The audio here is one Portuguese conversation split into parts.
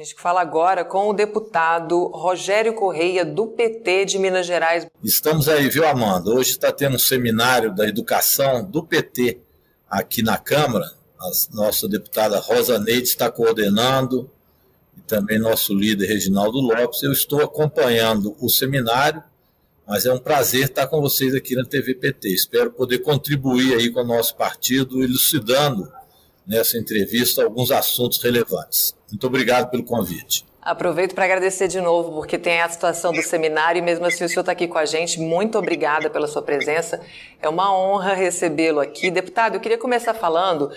A gente fala agora com o deputado Rogério Correia, do PT de Minas Gerais. Estamos aí, viu, Amanda? Hoje está tendo um seminário da educação do PT aqui na Câmara. A nossa deputada Rosa Neide está coordenando, e também nosso líder Reginaldo Lopes. Eu estou acompanhando o seminário, mas é um prazer estar com vocês aqui na TV PT. Espero poder contribuir aí com o nosso partido, elucidando nessa entrevista alguns assuntos relevantes. Muito obrigado pelo convite. Aproveito para agradecer de novo, porque tem a situação do seminário e mesmo assim o senhor está aqui com a gente. Muito obrigada pela sua presença. É uma honra recebê-lo aqui. Deputado, eu queria começar falando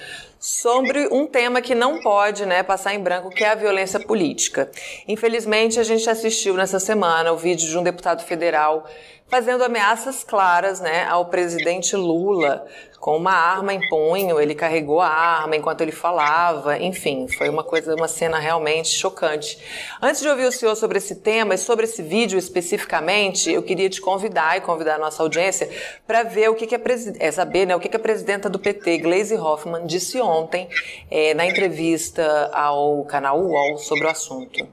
sobre um tema que não pode né, passar em branco, que é a violência política. Infelizmente, a gente assistiu nessa semana o vídeo de um deputado federal fazendo ameaças claras né, ao presidente Lula com uma arma em punho, ele carregou a arma enquanto ele falava, enfim, foi uma coisa, uma cena realmente chocante. Antes de ouvir o senhor sobre esse tema e sobre esse vídeo especificamente, eu queria te convidar e convidar a nossa audiência para ver o que, que a é saber né, o que, que a presidenta do PT, Gleisi Hoffmann, disse ontem é, na entrevista ao canal UOL sobre o assunto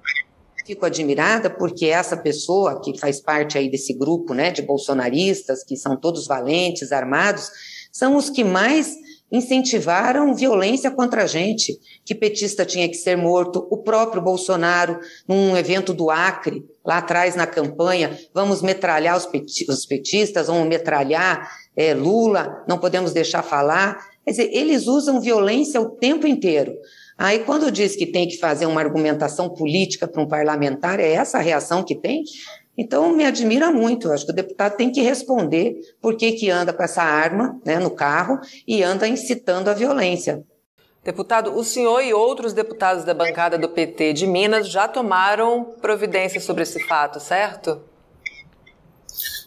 fico admirada porque essa pessoa que faz parte aí desse grupo, né, de bolsonaristas que são todos valentes, armados, são os que mais incentivaram violência contra a gente, que petista tinha que ser morto, o próprio Bolsonaro, num evento do Acre, lá atrás na campanha, vamos metralhar os, petistas, vamos metralhar é, Lula, não podemos deixar falar. Quer dizer, eles usam violência o tempo inteiro. Aí, quando diz que tem que fazer uma argumentação política para um parlamentar, é essa a reação que tem? Então, me admira muito. Eu acho que o deputado tem que responder por que, que anda com essa arma né, no carro e anda incitando a violência. Deputado, o senhor e outros deputados da bancada do PT de Minas já tomaram providência sobre esse fato, certo?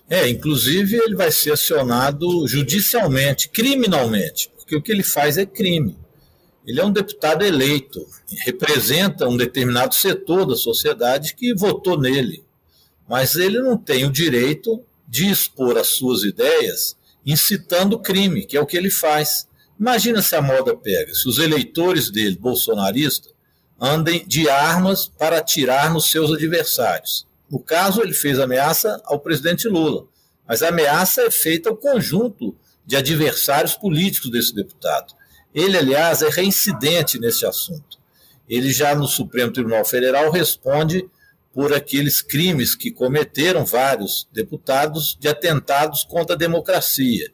É, inclusive ele vai ser acionado judicialmente, criminalmente, porque o que ele faz é crime. Ele é um deputado eleito, representa um determinado setor da sociedade que votou nele mas ele não tem o direito de expor as suas ideias incitando crime, que é o que ele faz. Imagina se a moda pega, se os eleitores dele, bolsonaristas, andem de armas para atirar nos seus adversários. No caso, ele fez ameaça ao presidente Lula, mas a ameaça é feita ao conjunto de adversários políticos desse deputado. Ele, aliás, é reincidente nesse assunto. Ele já no Supremo Tribunal Federal responde por aqueles crimes que cometeram vários deputados de atentados contra a democracia.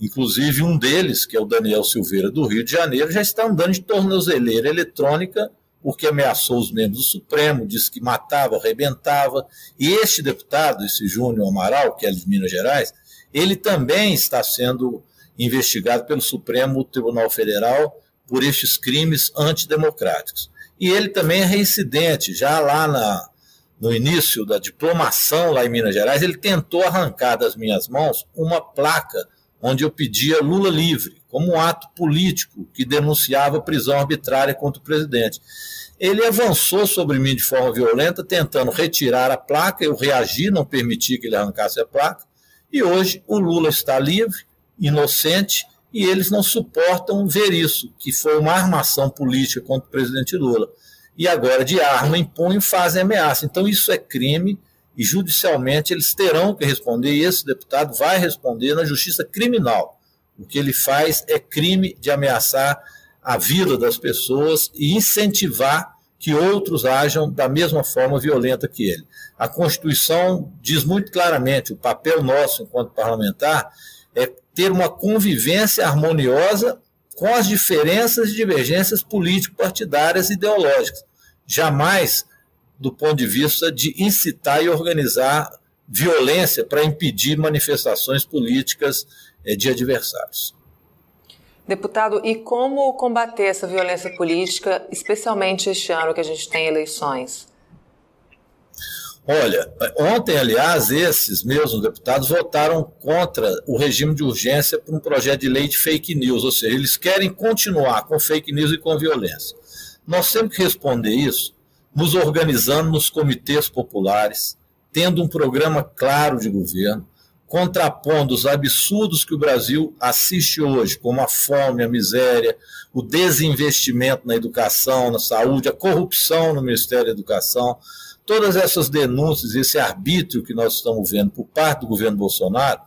Inclusive, um deles, que é o Daniel Silveira do Rio de Janeiro, já está andando de tornozeleira eletrônica porque ameaçou os membros do Supremo, disse que matava, arrebentava. E este deputado, esse Júnior Amaral, que é de Minas Gerais, ele também está sendo investigado pelo Supremo Tribunal Federal por estes crimes antidemocráticos. E ele também é reincidente, já lá na, no início da diplomação lá em Minas Gerais, ele tentou arrancar das minhas mãos uma placa onde eu pedia Lula livre, como um ato político que denunciava prisão arbitrária contra o presidente. Ele avançou sobre mim de forma violenta, tentando retirar a placa, eu reagi, não permiti que ele arrancasse a placa, e hoje o Lula está livre, inocente, e eles não suportam ver isso, que foi uma armação política contra o presidente Lula e agora de arma em punho fazem ameaça. Então isso é crime e judicialmente eles terão que responder, e esse deputado vai responder na justiça criminal. O que ele faz é crime de ameaçar a vida das pessoas e incentivar que outros ajam da mesma forma violenta que ele. A Constituição diz muito claramente: o papel nosso, enquanto parlamentar, é ter uma convivência harmoniosa com as diferenças e divergências político-partidárias e ideológicas. Jamais do ponto de vista de incitar e organizar violência para impedir manifestações políticas eh, de adversários. Deputado, e como combater essa violência política, especialmente este ano que a gente tem eleições? Olha, ontem, aliás, esses mesmos deputados votaram contra o regime de urgência para um projeto de lei de fake news, ou seja, eles querem continuar com fake news e com violência. Nós temos que responder isso nos organizando nos comitês populares, tendo um programa claro de governo, contrapondo os absurdos que o Brasil assiste hoje, como a fome, a miséria, o desinvestimento na educação, na saúde, a corrupção no Ministério da Educação, todas essas denúncias, esse arbítrio que nós estamos vendo por parte do governo Bolsonaro,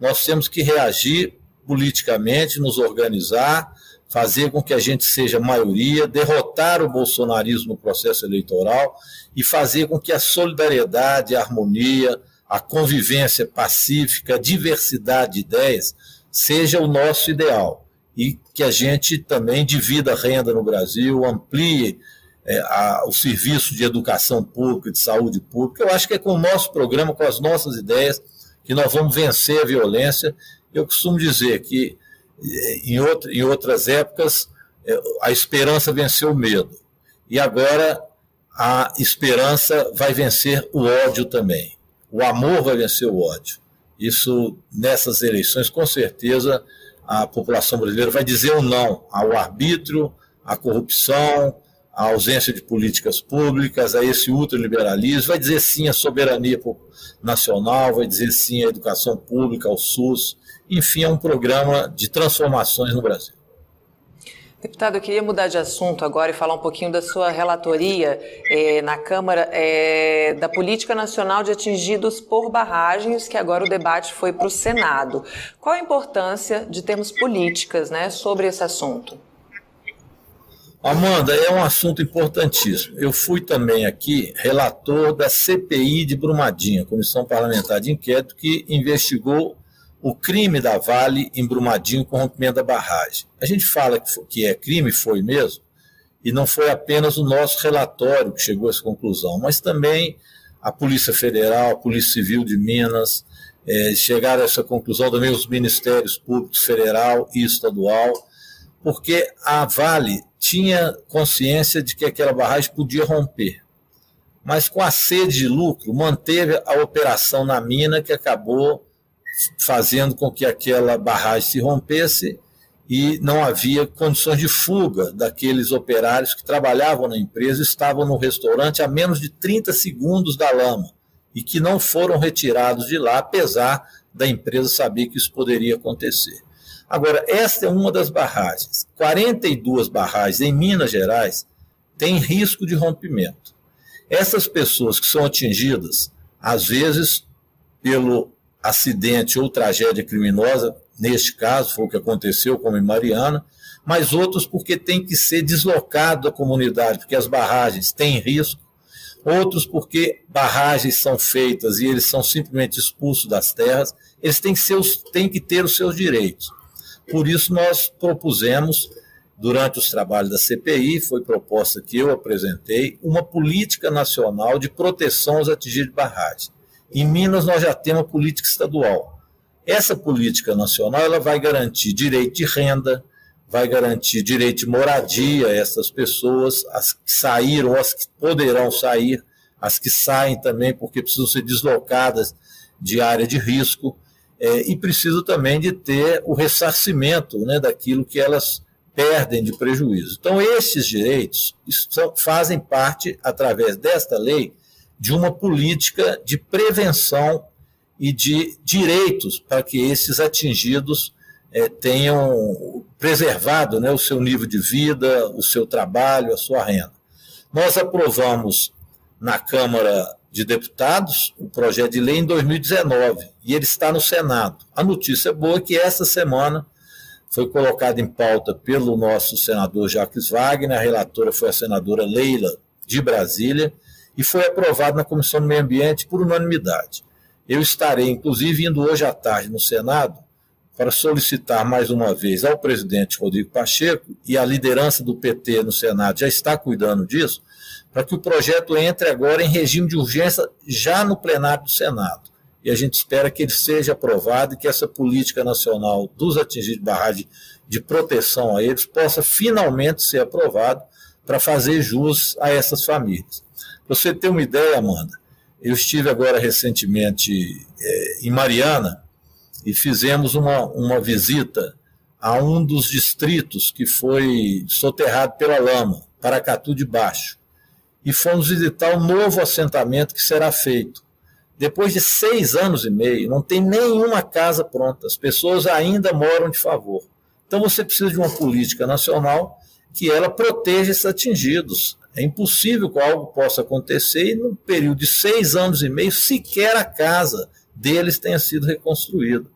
nós temos que reagir politicamente, nos organizar, fazer com que a gente seja maioria, derrotar o bolsonarismo no processo eleitoral e fazer com que a solidariedade, a harmonia, a convivência pacífica, a diversidade de ideias seja o nosso ideal e que a gente também divida a renda no Brasil, amplie é, a, o serviço de educação pública, de saúde pública. Eu acho que é com o nosso programa, com as nossas ideias, que nós vamos vencer a violência. Eu costumo dizer que é, em, em outras épocas é, a esperança venceu o medo. E agora a esperança vai vencer o ódio também. O amor vai vencer o ódio. Isso, nessas eleições, com certeza, a população brasileira vai dizer um não ao arbítrio, à corrupção, à ausência de políticas públicas, a esse ultraliberalismo, vai dizer sim à soberania nacional, vai dizer sim à educação pública, ao SUS. Enfim, é um programa de transformações no Brasil. Deputado, eu queria mudar de assunto agora e falar um pouquinho da sua relatoria eh, na Câmara eh, da Política Nacional de Atingidos por Barragens, que agora o debate foi para o Senado. Qual a importância de termos políticas né, sobre esse assunto? Amanda, é um assunto importantíssimo. Eu fui também aqui relator da CPI de Brumadinho, Comissão Parlamentar de Inquérito, que investigou o crime da Vale em Brumadinho com rompimento da barragem. A gente fala que é crime, foi mesmo, e não foi apenas o nosso relatório que chegou a essa conclusão, mas também a Polícia Federal, a Polícia Civil de Minas, é, chegaram a essa conclusão também os Ministérios Públicos Federal e Estadual, porque a Vale tinha consciência de que aquela barragem podia romper. Mas com a sede de lucro, manteve a operação na mina que acabou fazendo com que aquela barragem se rompesse e não havia condições de fuga daqueles operários que trabalhavam na empresa, estavam no restaurante a menos de 30 segundos da lama e que não foram retirados de lá, apesar da empresa saber que isso poderia acontecer. Agora, esta é uma das barragens. 42 barragens em Minas Gerais têm risco de rompimento. Essas pessoas que são atingidas, às vezes, pelo acidente ou tragédia criminosa, neste caso foi o que aconteceu como em Mariana, mas outros porque tem que ser deslocado da comunidade, porque as barragens têm risco, outros porque barragens são feitas e eles são simplesmente expulsos das terras, eles têm que, os, têm que ter os seus direitos. Por isso nós propusemos, durante os trabalhos da CPI, foi proposta que eu apresentei, uma política nacional de proteção aos atingidos de barragem. Em Minas, nós já temos uma política estadual. Essa política nacional ela vai garantir direito de renda, vai garantir direito de moradia a essas pessoas, as que saíram, as que poderão sair, as que saem também porque precisam ser deslocadas de área de risco, é, e precisa também de ter o ressarcimento né, daquilo que elas perdem de prejuízo. Então, esses direitos são, fazem parte, através desta lei, de uma política de prevenção e de direitos para que esses atingidos é, tenham preservado né, o seu nível de vida, o seu trabalho, a sua renda. Nós aprovamos na Câmara de Deputados o projeto de lei em 2019 e ele está no Senado. A notícia boa é que essa semana foi colocado em pauta pelo nosso senador Jacques Wagner, a relatora foi a senadora Leila de Brasília, e foi aprovado na Comissão do Meio Ambiente por unanimidade. Eu estarei, inclusive, indo hoje à tarde no Senado para solicitar mais uma vez ao presidente Rodrigo Pacheco e a liderança do PT no Senado já está cuidando disso, para que o projeto entre agora em regime de urgência já no plenário do Senado. E a gente espera que ele seja aprovado e que essa política nacional dos atingidos de barragem de proteção a eles possa finalmente ser aprovado para fazer jus a essas famílias você ter uma ideia, Amanda, eu estive agora recentemente é, em Mariana e fizemos uma, uma visita a um dos distritos que foi soterrado pela lama, Paracatu de Baixo. E fomos visitar o novo assentamento que será feito. Depois de seis anos e meio, não tem nenhuma casa pronta. As pessoas ainda moram de favor. Então você precisa de uma política nacional que ela proteja esses atingidos. É impossível que algo possa acontecer e, num período de seis anos e meio, sequer a casa deles tenha sido reconstruída.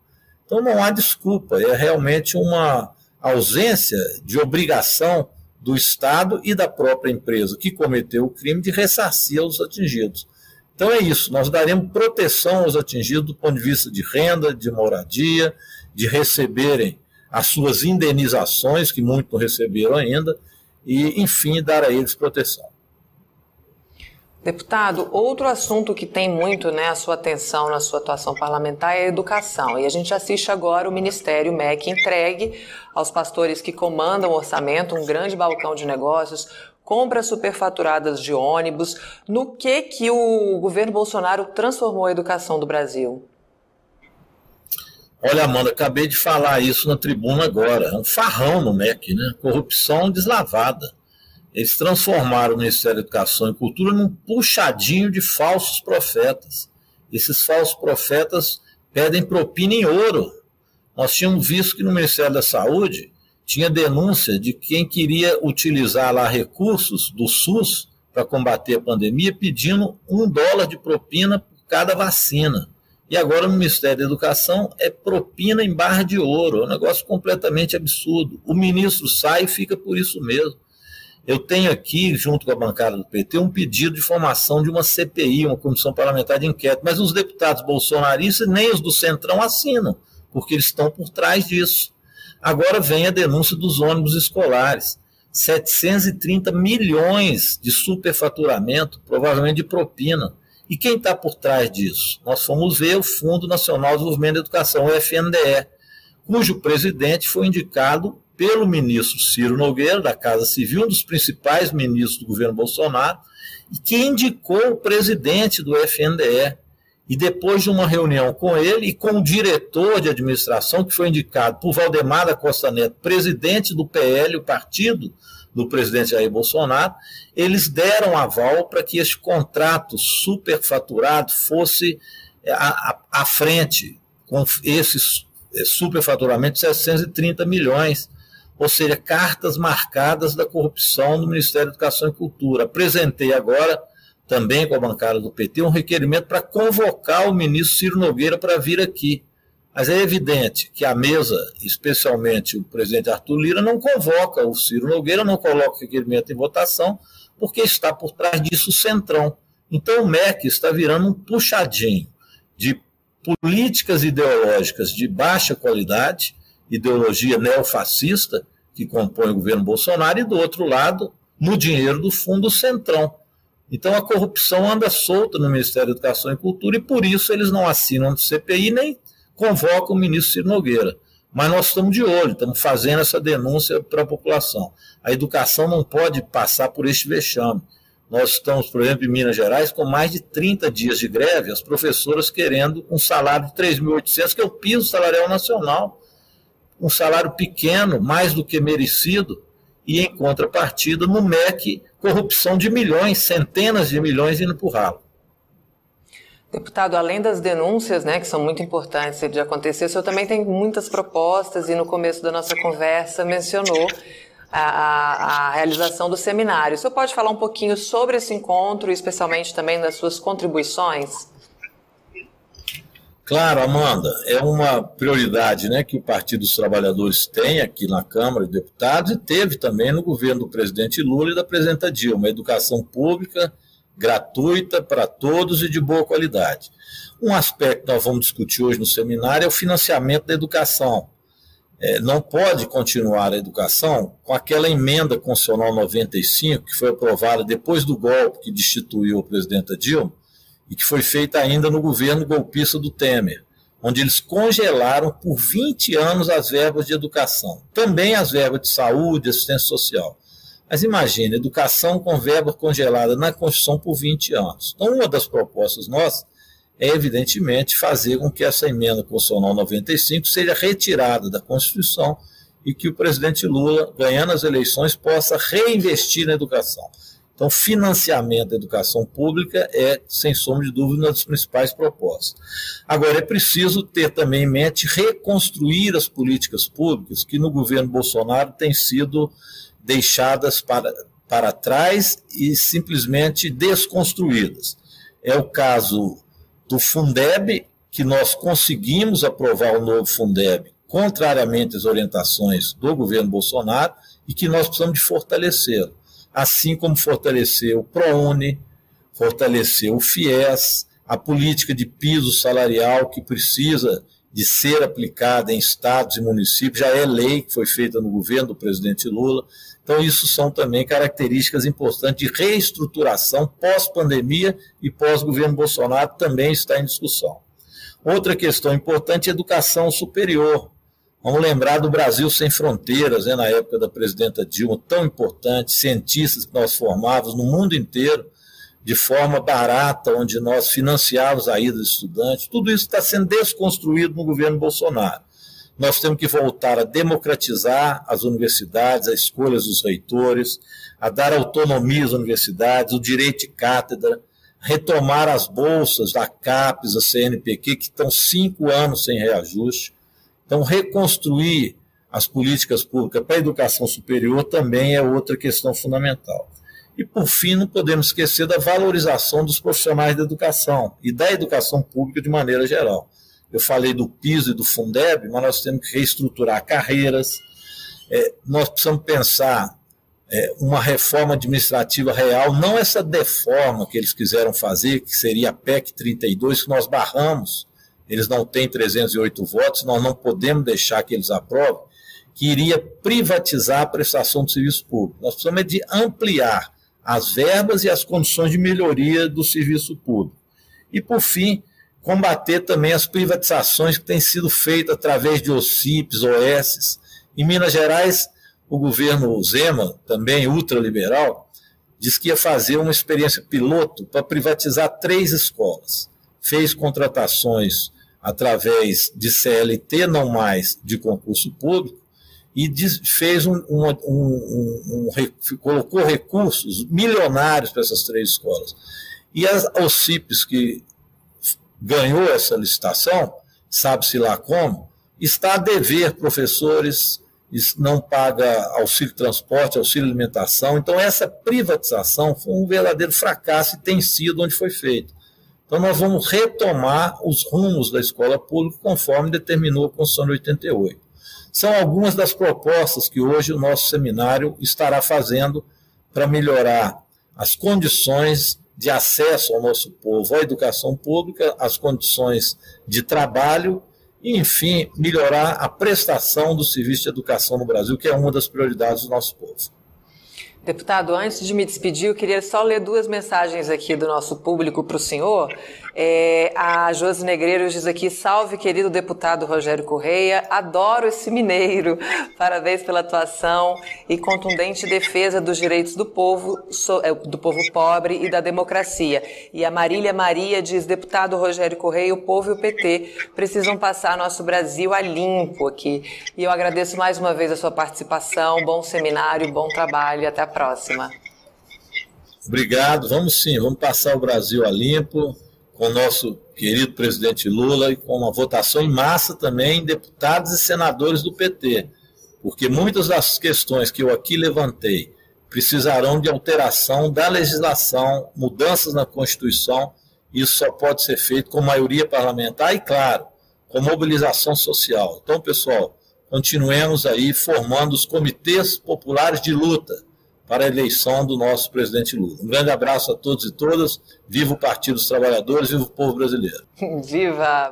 Então não há desculpa, é realmente uma ausência de obrigação do Estado e da própria empresa que cometeu o crime de ressarcir os atingidos. Então é isso, nós daremos proteção aos atingidos do ponto de vista de renda, de moradia, de receberem as suas indenizações, que muitos não receberam ainda, e, enfim, dar a eles proteção. Deputado, outro assunto que tem muito né, a sua atenção na sua atuação parlamentar é a educação. E a gente assiste agora o Ministério MEC entregue aos pastores que comandam o orçamento, um grande balcão de negócios, compras superfaturadas de ônibus. No que que o governo Bolsonaro transformou a educação do Brasil? Olha, Amanda, acabei de falar isso na tribuna agora. É um farrão no MEC, né? Corrupção deslavada. Eles transformaram o Ministério da Educação e Cultura num puxadinho de falsos profetas. Esses falsos profetas pedem propina em ouro. Nós tínhamos visto que no Ministério da Saúde tinha denúncia de quem queria utilizar lá recursos do SUS para combater a pandemia, pedindo um dólar de propina por cada vacina. E agora no Ministério da Educação é propina em barra de ouro, é um negócio completamente absurdo. O ministro sai e fica por isso mesmo. Eu tenho aqui, junto com a bancada do PT, um pedido de formação de uma CPI, uma Comissão Parlamentar de Inquérito, mas os deputados bolsonaristas nem os do Centrão assinam, porque eles estão por trás disso. Agora vem a denúncia dos ônibus escolares. 730 milhões de superfaturamento, provavelmente de propina. E quem está por trás disso? Nós fomos ver o Fundo Nacional de Desenvolvimento da Educação, o FNDE, cujo presidente foi indicado pelo ministro Ciro Nogueira, da Casa Civil, um dos principais ministros do governo Bolsonaro, e que indicou o presidente do FNDE. E depois de uma reunião com ele e com o diretor de administração, que foi indicado por Valdemar da Costa Neto, presidente do PL, o partido do presidente Jair Bolsonaro, eles deram aval para que esse contrato superfaturado fosse é, à, à frente, com esses é, superfaturamento de 730 milhões ou seja, cartas marcadas da corrupção no Ministério da Educação e Cultura. Apresentei agora, também com a bancada do PT, um requerimento para convocar o ministro Ciro Nogueira para vir aqui. Mas é evidente que a mesa, especialmente o presidente Arthur Lira, não convoca o Ciro Nogueira, não coloca o requerimento em votação, porque está por trás disso o Centrão. Então o MEC está virando um puxadinho de políticas ideológicas de baixa qualidade, ideologia neofascista que compõe o governo Bolsonaro, e do outro lado, no dinheiro do Fundo Centrão. Então a corrupção anda solta no Ministério da Educação e Cultura e por isso eles não assinam o CPI nem convocam o ministro Ciro Nogueira. Mas nós estamos de olho, estamos fazendo essa denúncia para a população. A educação não pode passar por este vexame. Nós estamos, por exemplo, em Minas Gerais, com mais de 30 dias de greve, as professoras querendo um salário de 3.800, que é o piso salarial nacional um salário pequeno, mais do que merecido, e em contrapartida, no MEC, corrupção de milhões, centenas de milhões indo para o ralo. Deputado, além das denúncias, né, que são muito importantes de acontecer, o senhor também tem muitas propostas e no começo da nossa conversa mencionou a, a, a, realização do seminário. O senhor pode falar um pouquinho sobre esse encontro, especialmente também das suas contribuições? Claro, Amanda, é uma prioridade né, que o Partido dos Trabalhadores tem aqui na Câmara de Deputados e teve também no governo do presidente Lula e da presidenta Dilma, educação pública gratuita para todos e de boa qualidade. Um aspecto que nós vamos discutir hoje no seminário é o financiamento da educação. É, não pode continuar a educação com aquela emenda constitucional 95 que foi aprovada depois do golpe que destituiu a presidenta Dilma, e que foi feita ainda no governo golpista do Temer, onde eles congelaram por 20 anos as verbas de educação, também as verbas de saúde, assistência social. Mas imagine, educação com verba congelada na Constituição por 20 anos. Então, uma das propostas nossas é, evidentemente, fazer com que essa emenda constitucional 95 seja retirada da Constituição e que o presidente Lula, ganhando as eleições, possa reinvestir na educação. Então, financiamento da educação pública é, sem sombra de dúvida, uma das principais propostas. Agora, é preciso ter também em mente reconstruir as políticas públicas que no governo Bolsonaro têm sido deixadas para, para trás e simplesmente desconstruídas. É o caso do Fundeb, que nós conseguimos aprovar o novo Fundeb, contrariamente às orientações do governo Bolsonaro, e que nós precisamos de fortalecê-lo assim como fortalecer o ProUni, fortalecer o FIES, a política de piso salarial que precisa de ser aplicada em estados e municípios, já é lei que foi feita no governo do presidente Lula. Então, isso são também características importantes de reestruturação pós-pandemia e pós-governo Bolsonaro, também está em discussão. Outra questão importante é educação superior. Vamos lembrar do Brasil Sem Fronteiras, né, na época da presidenta Dilma, tão importante, cientistas que nós formávamos no mundo inteiro, de forma barata, onde nós financiávamos a ida dos estudantes. Tudo isso está sendo desconstruído no governo Bolsonaro. Nós temos que voltar a democratizar as universidades, as escolhas dos reitores, a dar autonomia às universidades, o direito de cátedra, retomar as bolsas da CAPES, da CNPq, que estão cinco anos sem reajuste então, reconstruir as políticas públicas para a educação superior também é outra questão fundamental. E, por fim, não podemos esquecer da valorização dos profissionais da educação e da educação pública de maneira geral. Eu falei do piso e do Fundeb, mas nós temos que reestruturar carreiras, é, nós precisamos pensar é, uma reforma administrativa real, não essa deforma que eles quiseram fazer, que seria a PEC 32, que nós barramos, eles não têm 308 votos, nós não podemos deixar que eles aprovem, que iria privatizar a prestação de serviço público. Nós precisamos de ampliar as verbas e as condições de melhoria do serviço público. E, por fim, combater também as privatizações que têm sido feitas através de OCIPs, OS. Em Minas Gerais, o governo Zema, também ultraliberal, disse que ia fazer uma experiência piloto para privatizar três escolas. Fez contratações através de CLT, não mais de concurso público, e fez um, um, um, um, colocou recursos milionários para essas três escolas. E as OCIPs que ganhou essa licitação, sabe-se lá como, está a dever professores, não paga auxílio transporte, auxílio alimentação. Então, essa privatização foi um verdadeiro fracasso e tem sido onde foi feito. Então, nós vamos retomar os rumos da escola pública conforme determinou a Constituição de 88. São algumas das propostas que hoje o nosso seminário estará fazendo para melhorar as condições de acesso ao nosso povo à educação pública, as condições de trabalho e, enfim, melhorar a prestação do serviço de educação no Brasil, que é uma das prioridades do nosso povo. Deputado, antes de me despedir, eu queria só ler duas mensagens aqui do nosso público para o senhor. É, a Josi Negreiros diz aqui: salve, querido deputado Rogério Correia, adoro esse mineiro. Parabéns pela atuação e contundente defesa dos direitos do povo, é, do povo pobre e da democracia. E a Marília Maria diz: deputado Rogério Correia, o povo e o PT precisam passar nosso Brasil a limpo aqui. E eu agradeço mais uma vez a sua participação, bom seminário, bom trabalho. Até a próxima. Obrigado. Vamos sim, vamos passar o Brasil a limpo com o nosso querido presidente Lula e com uma votação em massa também deputados e senadores do PT, porque muitas das questões que eu aqui levantei precisarão de alteração da legislação, mudanças na Constituição. Isso só pode ser feito com maioria parlamentar e, claro, com mobilização social. Então, pessoal, continuemos aí formando os comitês populares de luta para a eleição do nosso presidente Lula. Um grande abraço a todos e todas. Viva o Partido dos Trabalhadores, viva o povo brasileiro. Viva!